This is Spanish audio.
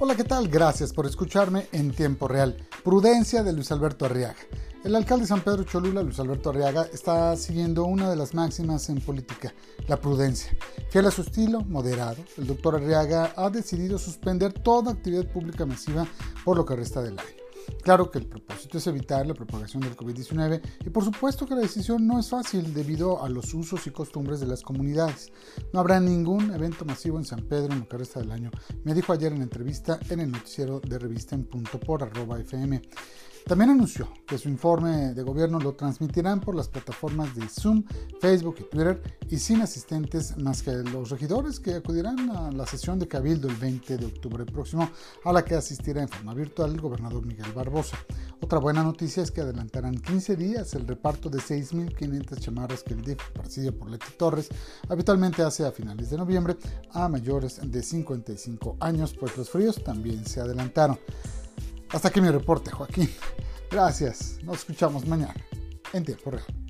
Hola, ¿qué tal? Gracias por escucharme en tiempo real. Prudencia de Luis Alberto Arriaga. El alcalde de San Pedro Cholula, Luis Alberto Arriaga, está siguiendo una de las máximas en política, la prudencia. Fiel a su estilo, moderado, el doctor Arriaga ha decidido suspender toda actividad pública masiva por lo que resta del año. Claro que el propósito es evitar la propagación del COVID-19 y por supuesto que la decisión no es fácil debido a los usos y costumbres de las comunidades. No habrá ningún evento masivo en San Pedro en lo que resta del año, me dijo ayer en entrevista en el noticiero de revista en punto por arroba fm. También anunció que su informe de gobierno lo transmitirán por las plataformas de Zoom, Facebook y Twitter y sin asistentes más que los regidores que acudirán a la sesión de Cabildo el 20 de octubre próximo, a la que asistirá en forma virtual el gobernador Miguel Barbosa. Otra buena noticia es que adelantarán 15 días el reparto de 6.500 chamarras que el DIF, presidido por Leti Torres, habitualmente hace a finales de noviembre a mayores de 55 años, pues los fríos también se adelantaron. Hasta aquí mi reporte, Joaquín. Gracias. Nos escuchamos mañana en tiempo real.